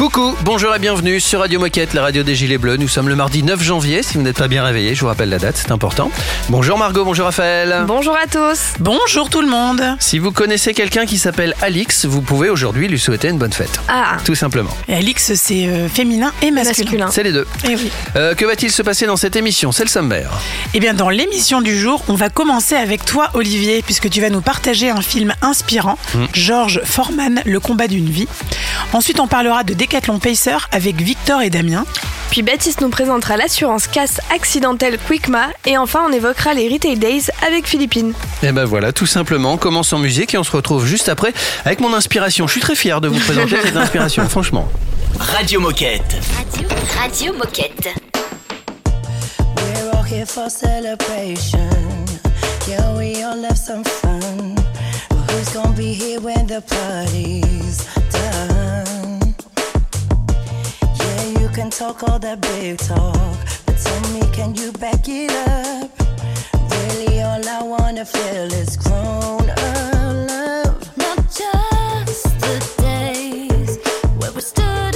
Coucou, bonjour et bienvenue sur Radio Moquette, la radio des Gilets Bleus. Nous sommes le mardi 9 janvier. Si vous n'êtes pas bien réveillé, je vous rappelle la date, c'est important. Bonjour Margot, bonjour Raphaël. Bonjour à tous. Bonjour tout le monde. Si vous connaissez quelqu'un qui s'appelle Alix, vous pouvez aujourd'hui lui souhaiter une bonne fête. Ah, Tout simplement. Et Alix, c'est euh, féminin et masculin. masculin. C'est les deux. Eh oui. Euh, que va-t-il se passer dans cette émission? C'est le sommaire. Eh bien, dans l'émission du jour, on va commencer avec toi, Olivier, puisque tu vas nous partager un film inspirant, Georges Forman, Le combat d'une vie. Ensuite, on parlera de Decathlon Pacer avec Victor et Damien. puis Baptiste nous présentera l'assurance casse accidentelle Quickma et enfin on évoquera les Retail Days avec Philippine. Et ben voilà, tout simplement, on commence en musique et on se retrouve juste après avec mon inspiration. Je suis très fier de vous présenter cette inspiration, franchement. Radio Moquette. Radio, Radio Moquette. We're all here for celebration. Yeah, we all have some fun. But who's gonna be here when the party's done? Can talk all that big talk. But tell me, can you back it up? Really, all I wanna feel is grown up love. Not just the days where we stood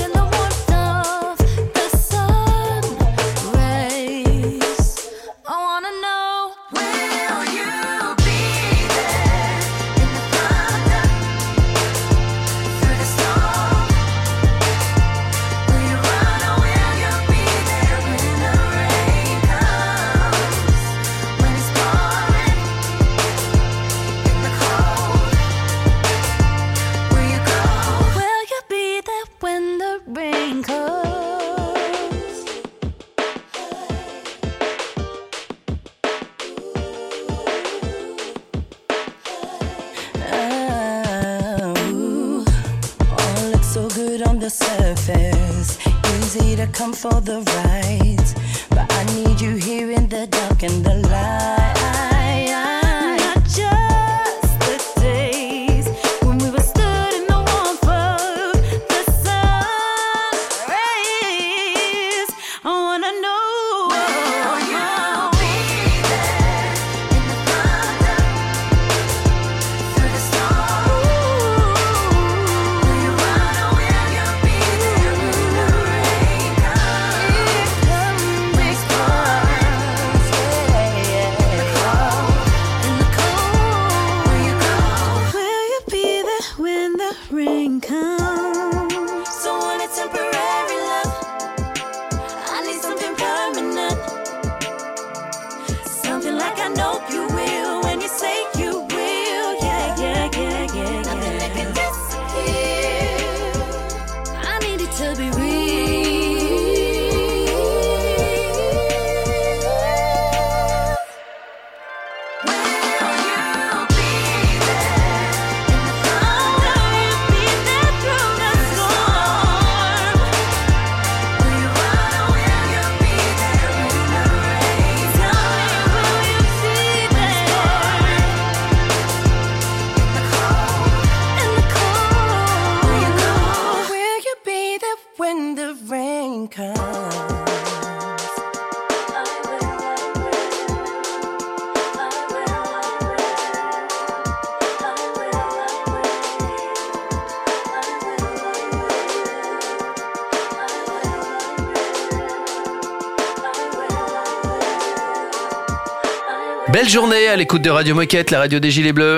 Belle journée à l'écoute de Radio Moquette, la radio des Gilets Bleus.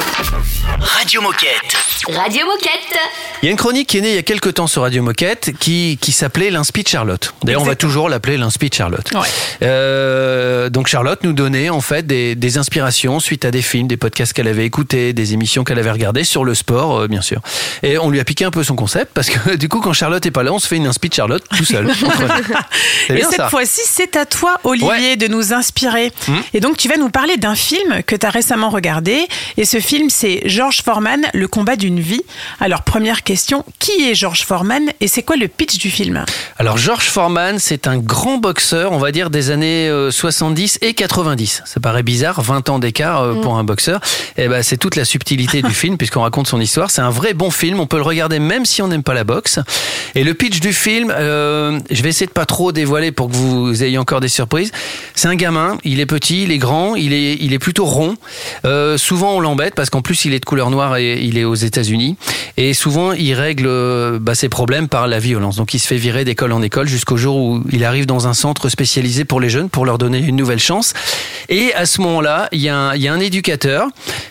Radio Moquette. Radio Moquette. Il y a une chronique qui est née il y a quelques temps sur Radio Moquette qui, qui s'appelait l'Inspi de Charlotte. D'ailleurs, on va toujours l'appeler l'Inspi de Charlotte. Ouais. Euh, donc Charlotte nous donnait en fait des, des inspirations suite à des films, des podcasts qu'elle avait écoutés, des émissions qu'elle avait regardées sur le sport, euh, bien sûr. Et on lui a piqué un peu son concept parce que du coup, quand Charlotte est pas là, on se fait une Inspi de Charlotte tout seul. Et cette fois-ci, c'est à toi, Olivier, Ouais. de nous inspirer. Hmm. Et donc, tu vas nous parler d'un film que tu as récemment regardé. Et ce film, c'est George Foreman, Le combat d'une vie. Alors, première question. Question, qui est George Foreman et c'est quoi le pitch du film? Alors George Foreman, c'est un grand boxeur, on va dire des années euh, 70 et 90. Ça paraît bizarre, 20 ans d'écart euh, pour un boxeur. Et ben c'est toute la subtilité du film puisqu'on raconte son histoire. C'est un vrai bon film, on peut le regarder même si on n'aime pas la boxe. Et le pitch du film, euh, je vais essayer de pas trop dévoiler pour que vous ayez encore des surprises. C'est un gamin, il est petit, il est grand, il est il est plutôt rond. Euh, souvent on l'embête parce qu'en plus il est de couleur noire et il est aux États-Unis. Et souvent il règle euh, bah, ses problèmes par la violence. Donc il se fait virer d'école en école jusqu'au jour où il arrive dans un centre spécialisé pour les jeunes pour leur donner une nouvelle chance. Et à ce moment-là, il y, a un- il y a un éducateur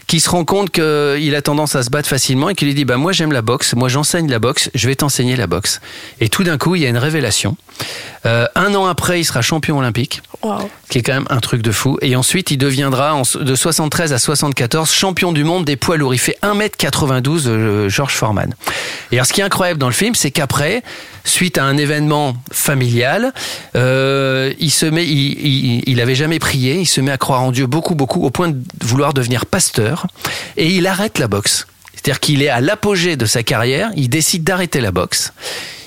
qui se rend compte qu'il a tendance à se battre facilement et qui lui dit bah moi j'aime la boxe, moi j'enseigne la boxe, je vais t'enseigner la boxe. Et tout d'un coup il y a une révélation. Euh, un an après, il sera champion olympique Waouh. qui est quand même un truc de fou. Et ensuite, il deviendra en- de 73 à 74 champion du monde des poids lourds. Il fait 1m92, euh, George Foreman. Et alors, ce qui est incroyable dans le film, c'est qu'après, suite à un événement familial, euh, il se met, il, avait jamais prié, il se met à croire en Dieu beaucoup, beaucoup, au point de vouloir devenir pasteur. Et il arrête la boxe. C'est-à-dire qu'il est à l'apogée de sa carrière, il décide d'arrêter la boxe.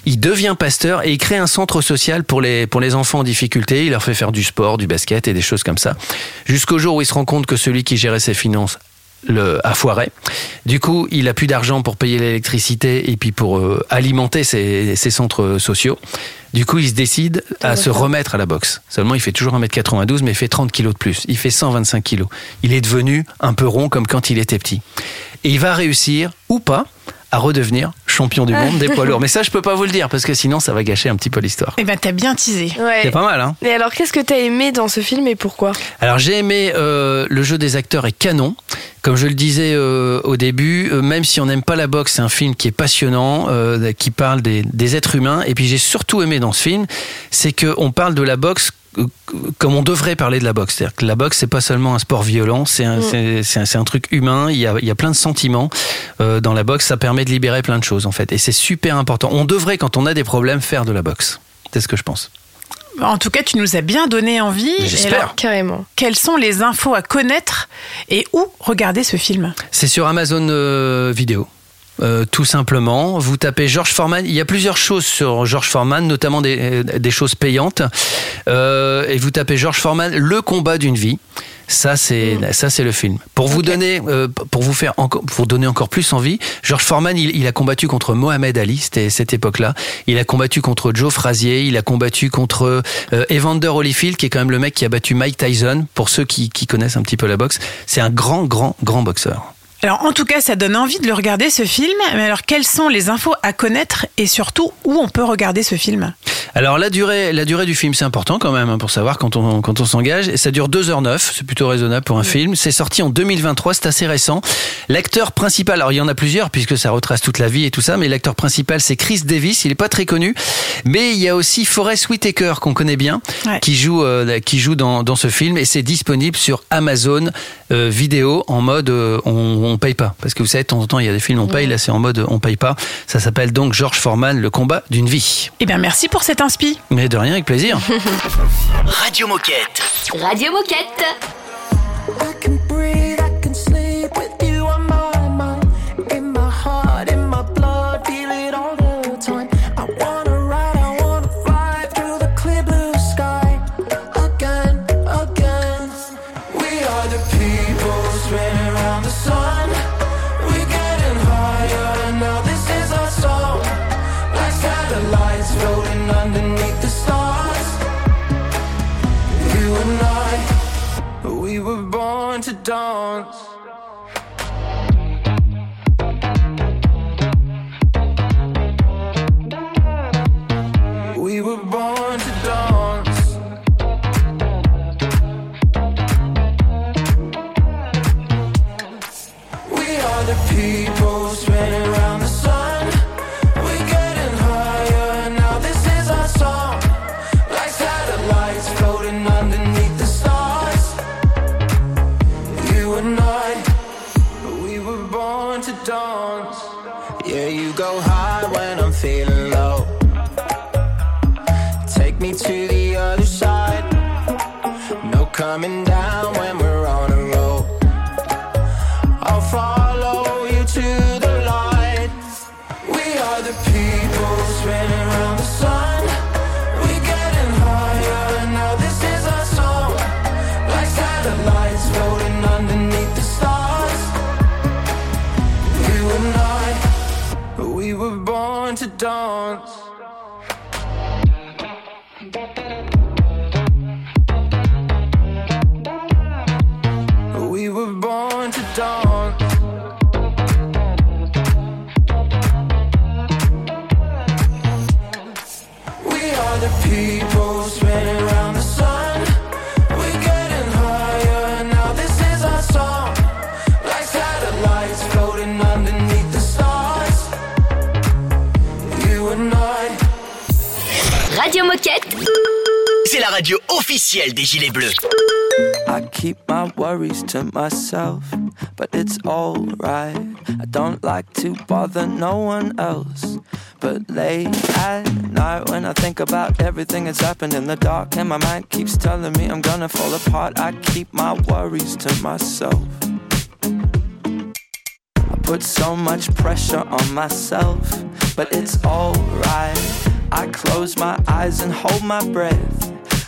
Il devient pasteur et il crée un centre social pour les, pour les enfants en difficulté. Il leur fait faire du sport, du basket et des choses comme ça. Jusqu'au jour où il se rend compte que celui qui gérait ses finances le, a foiré. Du coup, il a plus d'argent pour payer l'électricité et puis pour euh, alimenter ses, ses centres sociaux. Du coup, il se décide à se remettre à la boxe. Seulement, il fait toujours 1m92, mais il fait 30 kilos de plus. Il fait 125 kilos. Il est devenu un peu rond comme quand il était petit. Et il va réussir, ou pas, à redevenir champion du monde des poids lourds. Mais ça, je peux pas vous le dire, parce que sinon, ça va gâcher un petit peu l'histoire. Eh ben, t'as bien teasé. Ouais. C'est pas mal, hein Et alors, qu'est-ce que t'as aimé dans ce film et pourquoi? Alors j'ai aimé euh, le jeu des acteurs est canon. Comme je le disais euh, au début, euh, même si on n'aime pas la boxe, c'est un film qui est passionnant, euh, qui parle des, des êtres humains. Et puis j'ai surtout aimé dans ce film, c'est qu'on parle de la boxe comme on devrait parler de la boxe. C'est-à-dire que la boxe, c'est pas seulement un sport violent, c'est un, c'est- c'est un, c'est un truc humain. Il y a, il y a plein de sentiments euh, dans la boxe. Ça permet de libérer plein de choses en fait, et c'est super important. On devrait, quand on a des problèmes, faire de la boxe. C'est ce que je pense. En tout cas, tu nous as bien donné envie. J'espère. Carrément. quelles sont les infos à connaître et où regarder ce film? C'est sur Amazon euh, Vidéo. Euh, tout simplement, vous tapez George Foreman. Il y a plusieurs choses sur George Foreman, notamment des, euh, des choses payantes. Euh, et vous tapez George Foreman, le combat d'une vie. Ça c'est ça c'est le film. Pour vous donner euh, pour vous faire encore pour donner encore plus envie, George Foreman il, il a combattu contre Mohamed Ali, c'était cette époque-là. Il a combattu contre Joe Frazier, il a combattu contre euh, Evander Holyfield qui est quand même le mec qui a battu Mike Tyson. Pour ceux qui, qui connaissent un petit peu la boxe, c'est un grand grand grand boxeur. Alors, en tout cas, ça donne envie de le regarder ce film. Mais alors, quelles sont les infos à connaître et surtout où on peut regarder ce film? Alors la durée, la durée du film, c'est important quand même hein, pour savoir quand on, quand on s'engage. Et Ça dure 2h09, c'est plutôt raisonnable pour un film. C'est sorti en 2023, c'est assez récent. L'acteur principal, alors il y en a plusieurs puisque ça retrace toute la vie et tout ça, mais l'acteur principal c'est Chris Davis, il est pas très connu. Mais il y a aussi Forrest Whitaker qu'on connaît bien, Ouais. qui joue, euh, qui joue dans, dans ce film et c'est disponible sur Amazon euh, vidéo en mode euh, on, on paye pas. Parce que vous savez, de temps en temps il y a des films on paye, là c'est en mode on paye pas. Ça s'appelle donc George Foreman, le combat d'une vie. Eh bien, merci pour cet inspi. Mais de rien, avec plaisir. Radio Moquette. Radio Moquette. dawns. Des Gilets Bleus. I keep my worries to myself, but it's alright. I don't like to bother no one else. But late at night, when I think about everything that's happened in the dark, and my mind keeps telling me I'm gonna fall apart, I keep my worries to myself. I put so much pressure on myself, but it's alright. I close my eyes and hold my breath.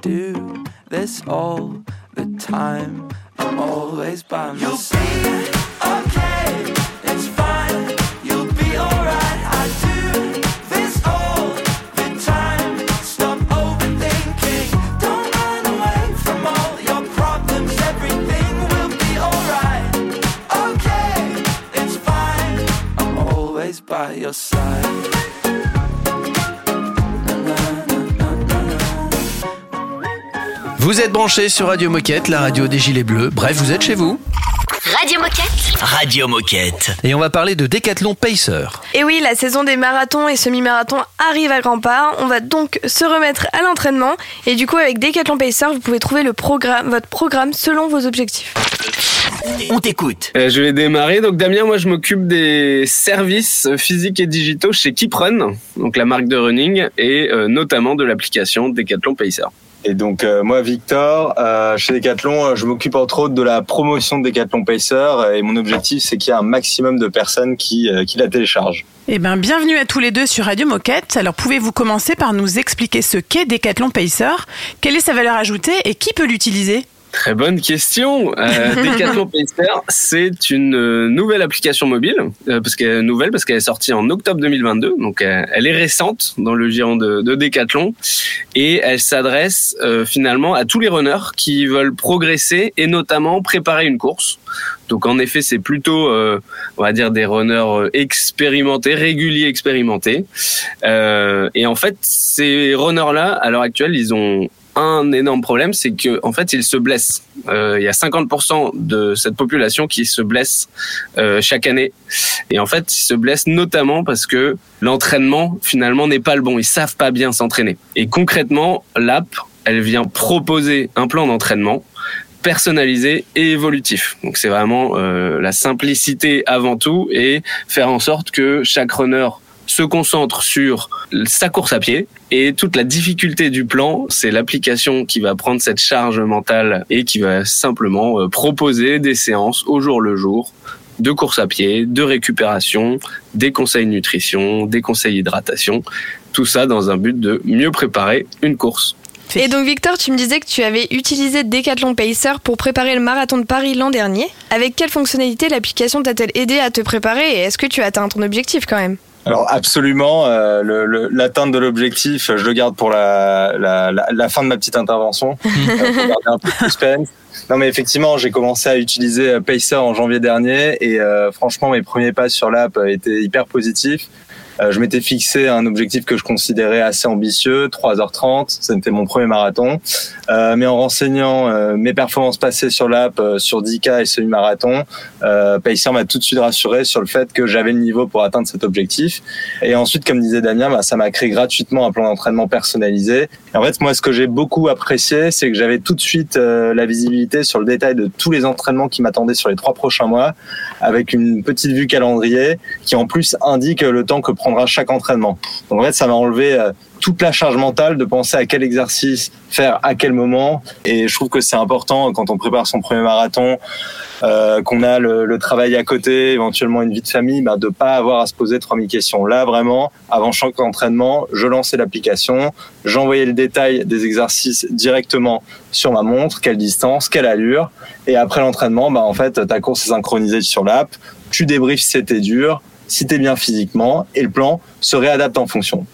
Do this all the time. I'm always by my Vous êtes branchés sur Radio Moquette, la radio des Gilets Bleus. Bref, vous êtes chez vous. Radio Moquette. Radio Moquette. Et on va parler de Décathlon Pacer. Et oui, la saison des marathons et semi-marathons arrive à grands pas. On va donc se remettre à l'entraînement. Et du coup, avec Decathlon Pacer, vous pouvez trouver le programme, votre programme selon vos objectifs. On t'écoute. Euh, je vais démarrer. Donc Damien, moi je m'occupe des services physiques et digitaux chez Keeprun, donc la marque de running, et euh, notamment de l'application Decathlon Pacer. Et donc euh, moi Victor, euh, chez Decathlon, euh, je m'occupe entre autres de la promotion de Decathlon Pacer et mon objectif c'est qu'il y ait un maximum de personnes qui, qui la téléchargent. Eh bien, bienvenue à tous les deux sur Radio Moquette. Alors, pouvez-vous commencer par nous expliquer ce qu'est Decathlon Pacer, quelle est sa valeur ajoutée et qui peut l'utiliser? Très bonne question. Euh, Decathlon Pacer, c'est une euh, nouvelle application mobile, euh, parce qu'elle est nouvelle parce qu'elle est sortie en octobre 2022, donc euh, elle est récente dans le giron de, de Decathlon, et elle s'adresse euh, finalement à tous les runners qui veulent progresser et notamment préparer une course. Donc en effet, c'est plutôt, euh, on va dire, des runners expérimentés, réguliers expérimentés. Euh, et en fait, ces runners-là, à l'heure actuelle, ils ont un énorme problème, c'est que en fait, ils se blessent. Euh, il y a 50% de cette population qui se blesse euh, chaque année. Et en fait, ils se blessent notamment parce que l'entraînement finalement n'est pas le bon. Ils savent pas bien s'entraîner. Et concrètement, l'app, elle vient proposer un plan d'entraînement personnalisé et évolutif. Donc c'est vraiment euh, la simplicité avant tout et faire en sorte que chaque runner se concentre sur sa course à pied et toute la difficulté du plan, c'est l'application qui va prendre cette charge mentale et qui va simplement euh, proposer des séances au jour le jour de course à pied, de récupération, des conseils nutrition, des conseils hydratation, tout ça dans un but de mieux préparer une course. Et donc Victor, tu me disais que tu avais utilisé Decathlon Pacer pour préparer le marathon de Paris l'an dernier. Avec quelle fonctionnalité l'application t'a-t-elle aidé à te préparer et est-ce que tu as atteint ton objectif quand même? Alors absolument, euh, le- le- l'atteinte de l'objectif, je le garde pour la, la, la, la fin de ma petite intervention. Euh, pour garder un peu de suspense. Non mais effectivement, j'ai commencé à utiliser euh, Pacer en janvier dernier et euh, franchement mes premiers pas sur l'app étaient hyper positifs. Euh, je m'étais fixé un objectif que je considérais assez ambitieux, 3h30, c'était mon premier marathon. Euh, mais en renseignant euh, mes performances passées sur l'app, sur 10K et semi-marathon, euh, m'a tout de suite rassuré sur le fait que j'avais le niveau pour atteindre cet objectif. Et ensuite, comme disait Damien, bah, ça m'a créé gratuitement un plan d'entraînement personnalisé. En fait, moi, ce que j'ai beaucoup apprécié, c'est que j'avais tout de suite la visibilité sur le détail de tous les entraînements qui m'attendaient sur les trois prochains mois, avec une petite vue calendrier qui en plus indique le temps que prendra chaque entraînement. Donc en fait, ça m'a enlevé euh, toute la charge mentale de penser à quel exercice faire à quel moment. Et je trouve que c'est important quand on prépare son premier marathon, euh, qu'on a le, le travail à côté, éventuellement une vie de famille, bah, de pas avoir à se poser 3000 questions. Là, vraiment, avant chaque entraînement, je lançais l'application, j'envoyais le détail des exercices directement sur ma montre, quelle distance, quelle allure. Et après l'entraînement, bah, en fait, ta course est synchronisée sur l'app. Tu débriefes si c'était dur, si t'es bien physiquement, et le plan se réadapte en fonction.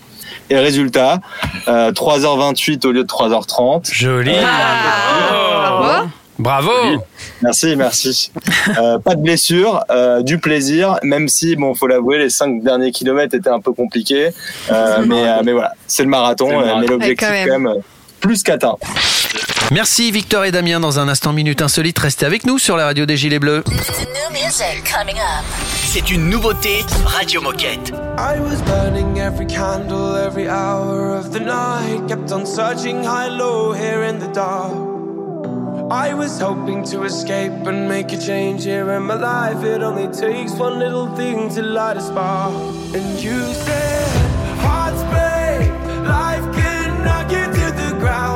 Et résultat, euh, 3h28 au lieu de 3h30. Joli. Bravo. Bravo. Merci, merci. Euh, pas de blessure, euh, du plaisir, même si, bon, faut l'avouer, les cinq derniers kilomètres étaient un peu compliqués. Euh, mais, euh, mais voilà, c'est le marathon, C'est le euh, marathon. mais l'objectif quand quand même, euh, plus qu'atteint. Merci Victor et Damien. Dans un instant minute insolite, restez avec nous sur la radio des Gilets Bleus. C'est une nouveauté Radio Moquette. I was burning every candle every hour of the night. Kept on searching high, low, here in the dark. I was hoping to escape and make a change here in my life. It only takes one little thing to light a spark. And you said, Hearts break, life can knock you to the ground.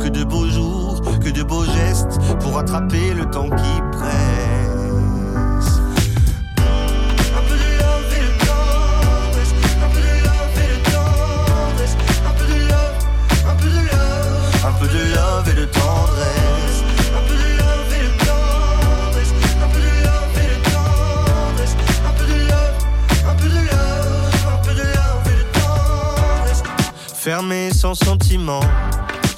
Que de beaux jours, que de beaux gestes pour attraper le temps qui presse. Un peu de love et de tendresse. Un peu de love et de tendresse. Un peu de love, peu de love. Un peu de love et de tendresse. Un peu de love et de tendresse. Un peu de love et de tendresse. Un peu de love, peu de love. Un peu de love et de tendresse. Fermé sans sentiment.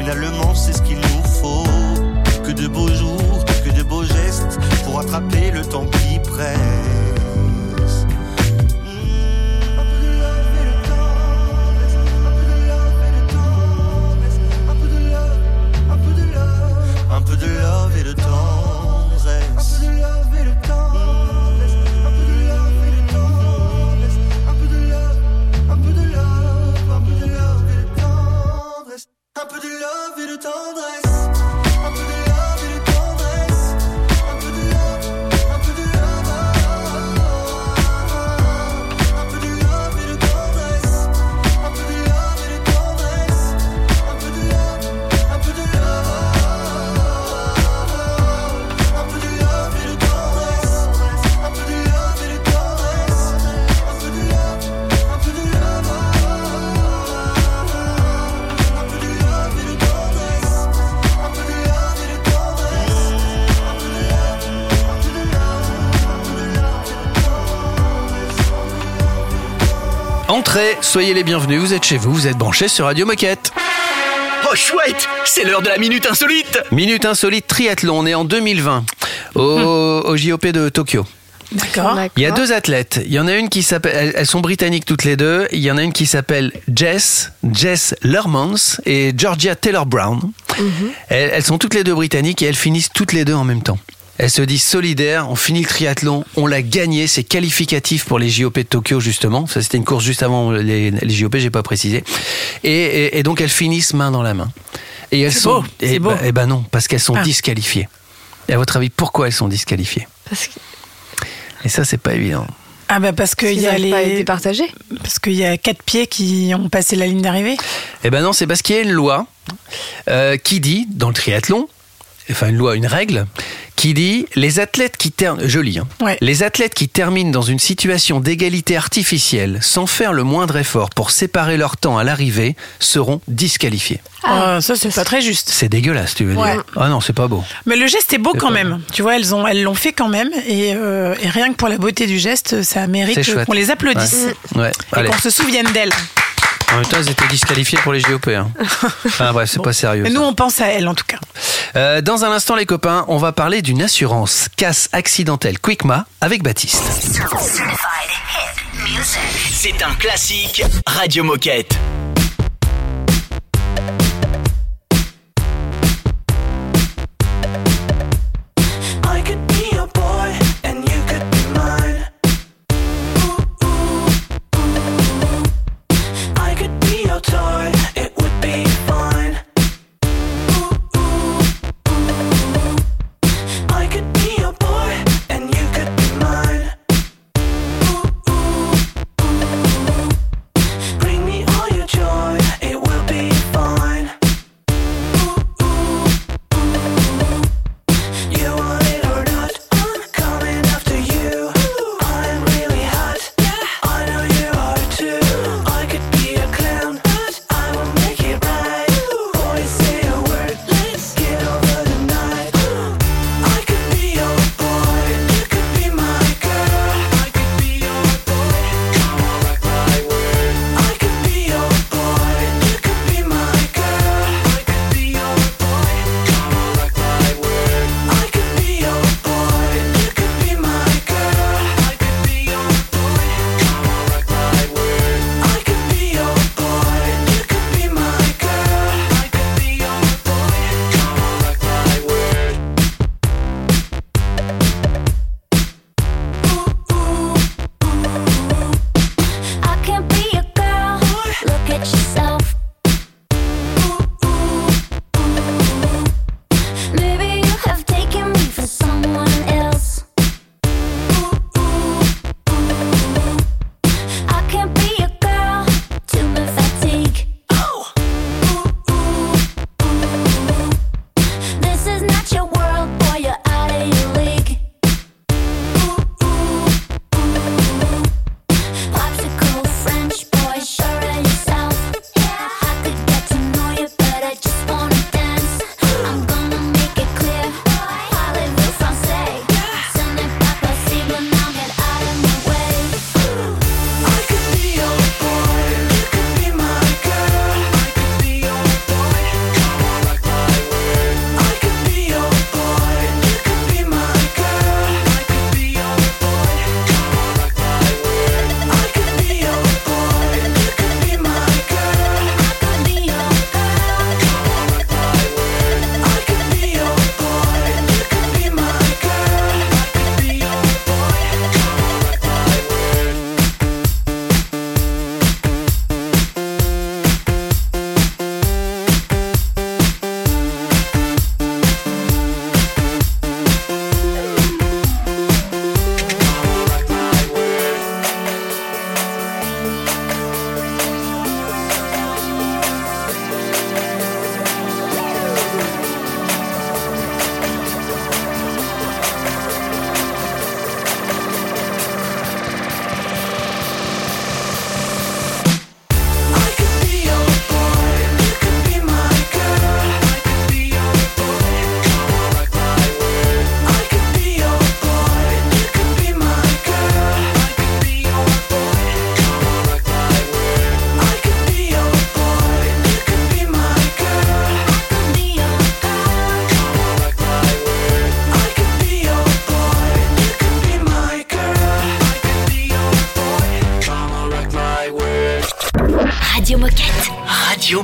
finalement c'est ce qu'il nous faut. Que de beaux jours, que de beaux gestes, pour attraper le temps qui presse. Un peu de love et de tendresse, love et soyez les bienvenus, vous êtes chez vous, vous êtes branchés sur Radio Moquette. Oh chouette, c'est l'heure de la minute insolite. Minute insolite triathlon, on est en 2020 au, au JOP de Tokyo. D'accord. Il y a deux athlètes. Il y en a une qui s'appelle, elles, elles sont britanniques toutes les deux. Il y en a une qui s'appelle Jess, Jess Lermans et Georgia Taylor Brown. elles, elles sont toutes les deux britanniques et elles finissent toutes les deux en même temps. Elles se disent solidaires, on finit le triathlon, on l'a gagné, c'est qualificatif pour les JOP de Tokyo justement. Ça c'était une course juste avant les, les JOP, j'ai pas précisé. Et, et- et donc elles finissent main dans la main. Et elles C'est sont, beau, et c'est beau. ben, eh ben non, parce qu'elles sont Ah. disqualifiées. Et à votre avis, pourquoi elles sont disqualifiées? Parce que- Et ça, c'est pas évident. Ah bah parce qu'il y a n'arrivent pas les départagés. parce qu'il y a quatre pieds qui ont passé la ligne d'arrivée. Eh ben non, c'est parce qu'il y a une loi euh, qui dit, dans le triathlon, enfin une loi, une règle, qui dit les athlètes qui terminent, je lis, hein, Ouais. les athlètes qui terminent dans une situation d'égalité artificielle sans faire le moindre effort pour séparer leur temps à l'arrivée seront disqualifiés. Ah, ça c'est pas très juste. C'est dégueulasse, tu veux Ouais. dire Ah non, c'est pas beau. Mais le geste est beau quand même. Tu vois, elles ont, elles l'ont fait quand même, et, euh, et rien que pour la beauté du geste, ça mérite qu'on les applaudisse Ouais. Ouais, et qu'on se souvienne d'elles. En même temps, elles étaient disqualifiées pour les JOP. Hein. Enfin bref, c'est pas sérieux. Mais ça. nous, on pense à elles en tout cas. Euh, dans un instant, les copains, on va parler d'une assurance casse accidentelle Quickma avec Baptiste. C'est un classique Radio Moquette.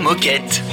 Moquette.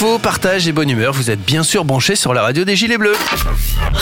Info, partage et bonne humeur, vous êtes bien sûr branchés sur la radio des Gilets Bleus.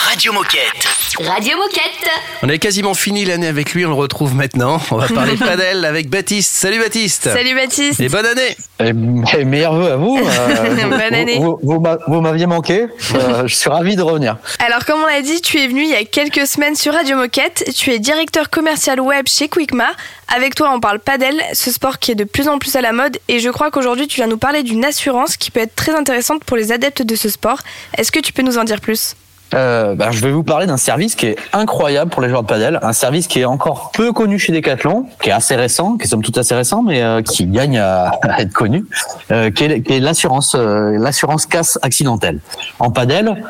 Radio Moquette. Radio Moquette. On a quasiment fini l'année avec lui, on le retrouve maintenant. On va parler padel avec Baptiste. Salut Baptiste Salut Baptiste. Et bonne année Et, et meilleurs vœux à vous. euh, Bonne vous- année. Vous, vous m'aviez manqué. Euh, je suis ravi de revenir. Alors comme on l'a dit, tu es venu il y a quelques semaines sur Radio Moquette. Tu es directeur commercial web chez Quickma. Avec toi, on parle padel, ce sport qui est de plus en plus à la mode. Et je crois qu'aujourd'hui, tu viens nous parler d'une assurance qui peut être très intéressante pour les adeptes de ce sport. Est-ce que tu peux nous en dire plus? Euh, bah, je vais vous parler d'un service qui est incroyable pour les joueurs de padel, un service qui est encore peu connu chez Decathlon, qui est assez récent, qui est somme toute assez récent, mais euh, qui gagne à, être connu, euh, qui est, est l'assurance, euh, l'assurance casse accidentelle. En padel,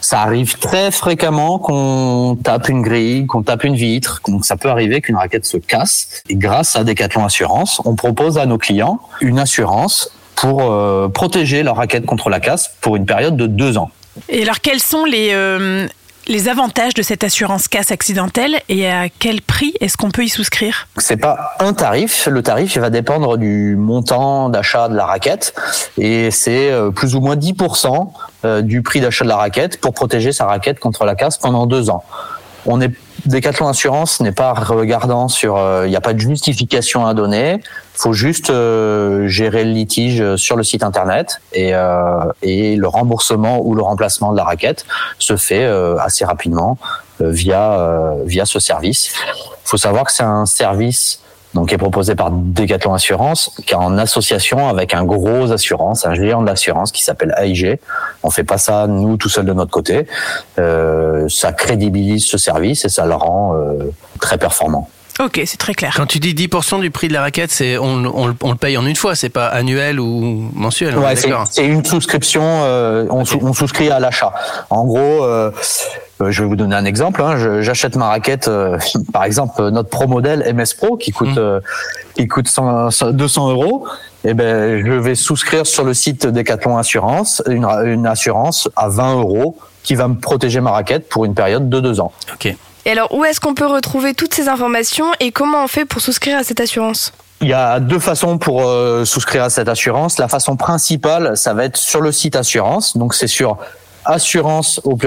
ça arrive très fréquemment qu'on tape une grille, qu'on tape une vitre, donc ça peut arriver qu'une raquette se casse. Et grâce à Decathlon Assurance, on propose à nos clients une assurance pour protéger leur raquette contre la casse pour une période de deux ans. Et alors, quels sont les, euh, les avantages de cette assurance casse accidentelle et à quel prix est-ce qu'on peut y souscrire? C'est pas un tarif. Le tarif, il va dépendre du montant d'achat de la raquette et c'est euh, plus ou moins 10% euh, du prix d'achat de la raquette pour protéger sa raquette contre la casse pendant deux ans. On est Decathlon Assurance n'est pas regardant sur, euh, il n'y a pas de justification à donner. faut juste euh, gérer le litige sur le site internet et, euh, et le remboursement ou le remplacement de la raquette se fait euh, assez rapidement euh, via euh, via ce service. Faut savoir que c'est un service donc qui est proposé par Decathlon Assurance, qui en association avec un gros assurance, un géant de l'assurance qui s'appelle AIG. On fait pas ça nous tout seul de notre côté. Euh, ça crédibilise ce service et ça le rend euh, très performant. Ok, c'est très clair. Quand tu dis 10% du prix de la raquette, c'est on, on, on le paye en une fois, c'est pas annuel ou mensuel. Ouais, c'est une souscription, euh, on, sou- on souscrit à l'achat. En gros, euh, euh, je vais vous donner un exemple. hein. J'achète ma raquette, euh, par exemple notre pro modèle MS Pro qui coûte euh, qui coûte 100 100 200 euros. Et ben, je vais souscrire sur le site Decathlon Assurance une, une assurance à 20 euros qui va me protéger ma raquette pour une période de deux ans. Ok. Et alors, où est-ce qu'on peut retrouver toutes ces informations et comment on fait pour souscrire à cette assurance? Il y a deux façons pour euh, souscrire à cette assurance. La façon principale, ça va être sur le site assurance. Donc c'est sur assurance au.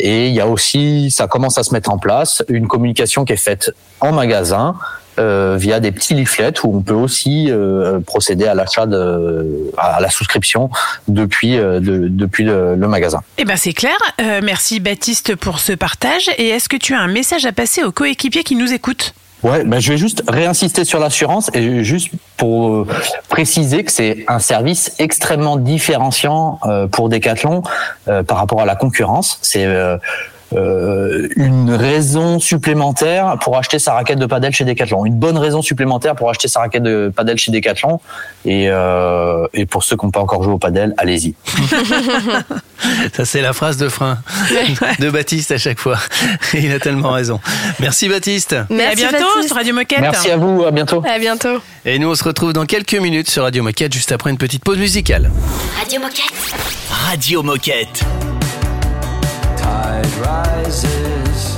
Et il y a aussi, ça commence à se mettre en place, une communication qui est faite en magasin euh, via des petits leaflets où on peut aussi euh, procéder à l'achat de, à la souscription depuis euh, de- depuis le, le magasin. Eh ben c'est clair. Merci Baptiste pour ce partage. Et est-ce que tu as un message à passer aux coéquipiers qui nous écoutent? Ouais, ben je vais juste réinsister sur l'assurance et juste pour préciser que c'est un service extrêmement différenciant pour Decathlon par rapport à la concurrence. C'est euh, une raison supplémentaire pour acheter sa raquette de padel chez Decathlon. Une bonne raison supplémentaire pour acheter sa raquette de padel chez Decathlon. Et, euh, et pour ceux qui n'ont pas encore joué au padel, allez-y. Ça, c'est la phrase de frein de Baptiste à chaque fois. Il a tellement raison. Merci Baptiste. Et à bientôt sur Radio Moquette. Merci à vous, à bientôt. À bientôt. Et nous, on se retrouve dans quelques minutes sur Radio Moquette, juste après une petite pause musicale. Radio Moquette. Radio Moquette. Tide rises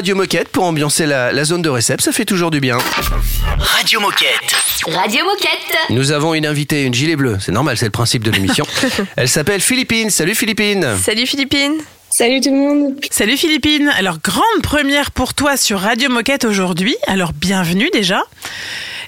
Radio Moquette pour ambiancer la, la zone de récep, ça fait toujours du bien. Radio Moquette. Radio Moquette. Nous avons une invitée, une gilet bleue. C'est normal, c'est le principe de l'émission. Elle s'appelle Philippine. Salut Philippine. Salut Philippine. Salut tout le monde. Salut Philippine. Alors, grande première pour toi sur Radio Moquette aujourd'hui. Alors, bienvenue déjà.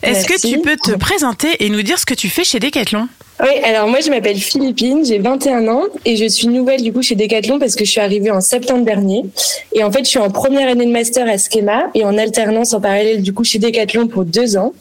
Est-ce que tu peux te présenter et nous dire ce que tu fais chez Decathlon? Oui, alors moi je m'appelle Philippine, j'ai 21 ans et je suis nouvelle du coup chez Decathlon parce que je suis arrivée en septembre dernier. Et en fait, je suis en première année de master à Schema et en alternance en parallèle du coup chez Decathlon pour deux ans.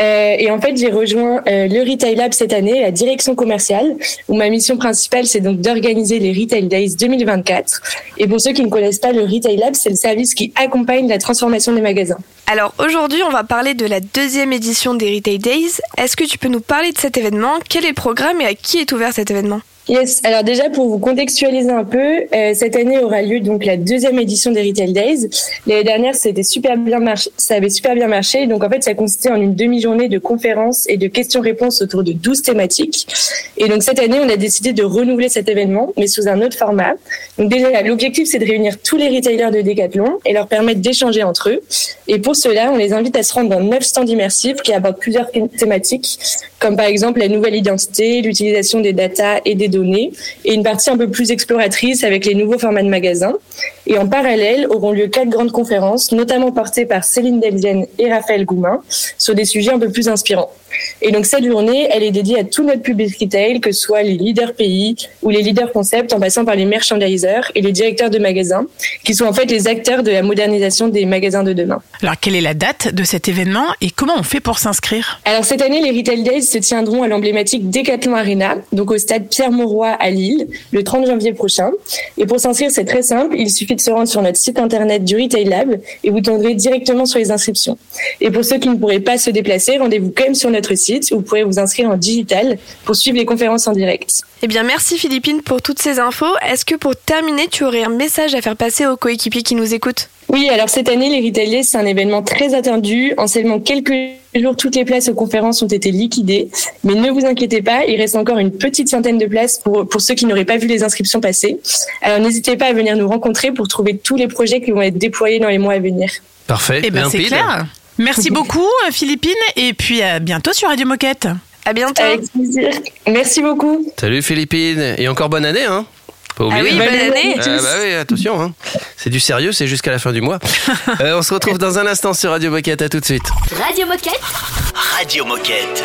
Euh, et en fait, j'ai rejoint euh, le Retail Lab cette année, la direction commerciale, où ma mission principale, c'est donc d'organiser les Retail Days 2024. Et pour ceux qui ne connaissent pas le Retail Lab, c'est le service qui accompagne la transformation des magasins. Alors aujourd'hui, on va parler de la deuxième édition des Retail Days. Est-ce que tu peux nous parler de cet événement? Quel est le programme et à qui est ouvert cet événement? Yes. Alors déjà pour vous contextualiser un peu, euh, cette année aura lieu donc la deuxième édition des Retail Days. L'année dernière, c'était super bien marché, ça avait super bien marché. Donc en fait, ça consistait en une demi-journée de conférences et de questions-réponses autour de 12 thématiques. Et donc cette année, on a décidé de renouveler cet événement, mais sous un autre format. Donc déjà, l'objectif, c'est de réunir tous les retailers de Decathlon et leur permettre d'échanger entre eux. Et pour cela, on les invite à se rendre dans neuf stands immersifs qui abordent plusieurs thématiques, comme par exemple la nouvelle identité, l'utilisation des data et des données, et une partie un peu plus exploratrice avec les nouveaux formats de magasins. Et en parallèle, auront lieu quatre grandes conférences, notamment portées par Céline Delvienne et Raphaël Goumin, sur des sujets un peu plus inspirants. Et donc cette journée, elle est dédiée à tout notre public retail, que ce soit les leaders pays ou les leaders concepts, en passant par les merchandisers et les directeurs de magasins, qui sont en fait les acteurs de la modernisation des magasins de demain. Alors, quelle est la date de cet événement et comment on fait pour s'inscrire? Alors cette année, les Retail Days se tiendront à l'emblématique Decathlon Arena, donc au stade Pierre-Mauroy à Lille, le 30 janvier prochain. Et pour s'inscrire, c'est très simple, il suffit de se rendre sur notre site internet du Retail Lab et vous tomberez directement sur les inscriptions. Et pour ceux qui ne pourraient pas se déplacer, rendez-vous quand même sur notre site où vous pourrez vous inscrire en digital pour suivre les conférences en direct. Eh bien, merci Philippine pour toutes ces infos. Est-ce que pour terminer, tu aurais un message à faire passer aux coéquipiers qui nous écoutent? Oui, alors cette année, les Retail Days, c'est un événement très attendu. En seulement quelques jours, toutes les places aux conférences ont été liquidées. Mais ne vous inquiétez pas, il reste encore une petite centaine de places pour, pour ceux qui n'auraient pas vu les inscriptions passer. Alors n'hésitez pas à venir nous rencontrer pour trouver tous les projets qui vont être déployés dans les mois à venir. Parfait. Eh ben, c'est clair. Merci beaucoup, Philippine, et puis à bientôt sur Radio Moquette. À bientôt. Avec plaisir. Merci beaucoup. Salut Philippine. Et encore bonne année, hein Pas Ah oui, bonne année. Ah bah oui, attention. Hein. C'est du sérieux, c'est jusqu'à la fin du mois. Euh, on se retrouve dans un instant sur Radio Moquette. À tout de suite. Radio Moquette. Radio Moquette.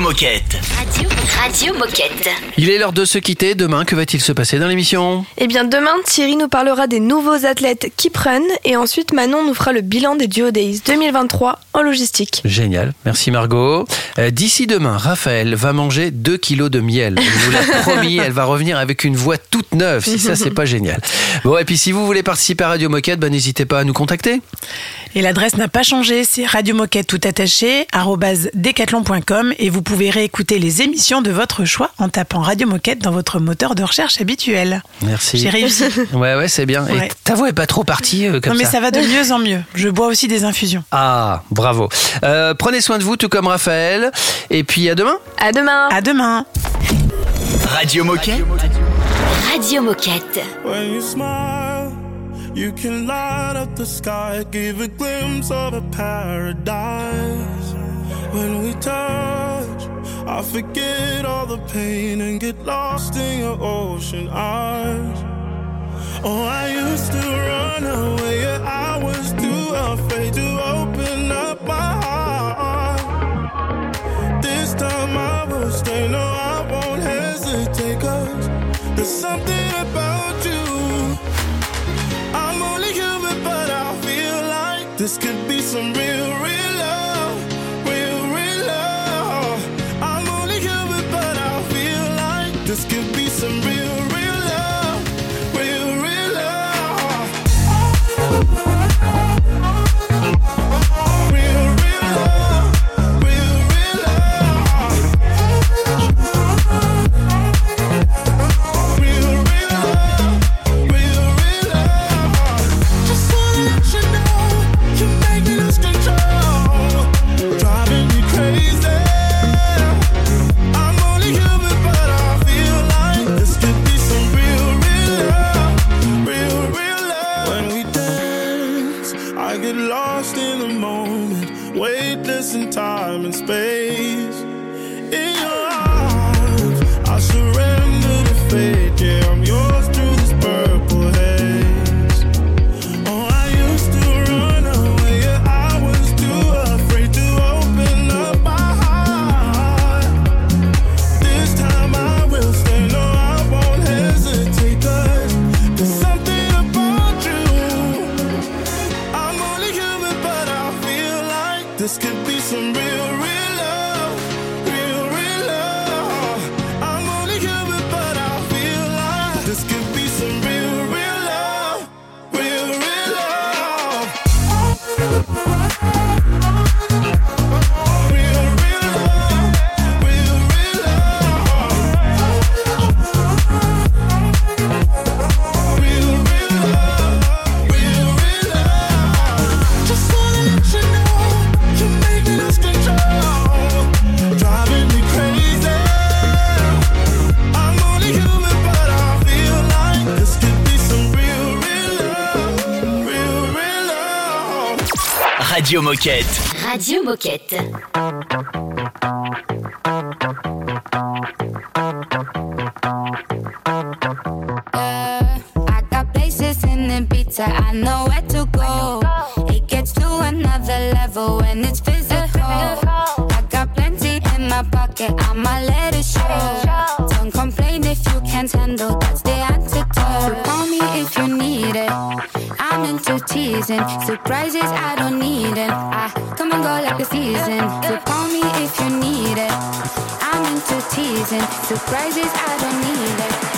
Moquette. Radio, Radio Moquette. Il est l'heure de se quitter. Demain, que va-t-il se passer dans l'émission? Eh bien demain, Thierry nous parlera des nouveaux athlètes Keep Run et ensuite Manon nous fera le bilan des Duo Days 2023 en logistique. Génial, merci Margot. Euh, D'ici demain, Raphaël va manger 2 kilos de miel. Je vous l'ai promis, elle va revenir avec une voix toute neuve, si ça c'est pas génial. Bon, et puis si vous voulez participer à Radio Moquette, bah, n'hésitez pas à nous contacter. Et l'adresse n'a pas changé, c'est radiomoquette tout attaché, decathlon.com et vous pouvez réécouter les émissions de votre choix en tapant Radio Moquette dans votre moteur de recherche habituel. Merci. J'ai réussi. Ouais, ouais, c'est bien. Et Ouais. ta voix est pas trop partie euh, comme non mais ça. ça va de mieux en mieux. Je bois aussi des infusions. Ah, bravo. Euh, prenez soin de vous, tout comme Raphaël. Et puis à demain. À demain. À demain. Radio Moquette. Radio Moquette. When you smile, you can light up the sky, give a glimpse of a paradise. When we touch, I forget all the pain and get lost in your ocean eyes. Oh, I used to run away, yeah, I was too afraid to open up my heart. This time I will stay, no, I won't hesitate, cause there's something about you. I'm only human, but I feel like this could be some real, real Radio Moquette. Radio Moquette. Uh, I got places in I know where to go. It gets to another level when it's physical. I got plenty in my pocket, I'ma let it show. Don't complain if you can't handle that if you need it. I'm into teasing, surprises I don't need, and ah, I come and go like a season. So call me if you need it. I'm into teasing, surprises I don't need it.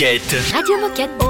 Moquette. Radio Moquette.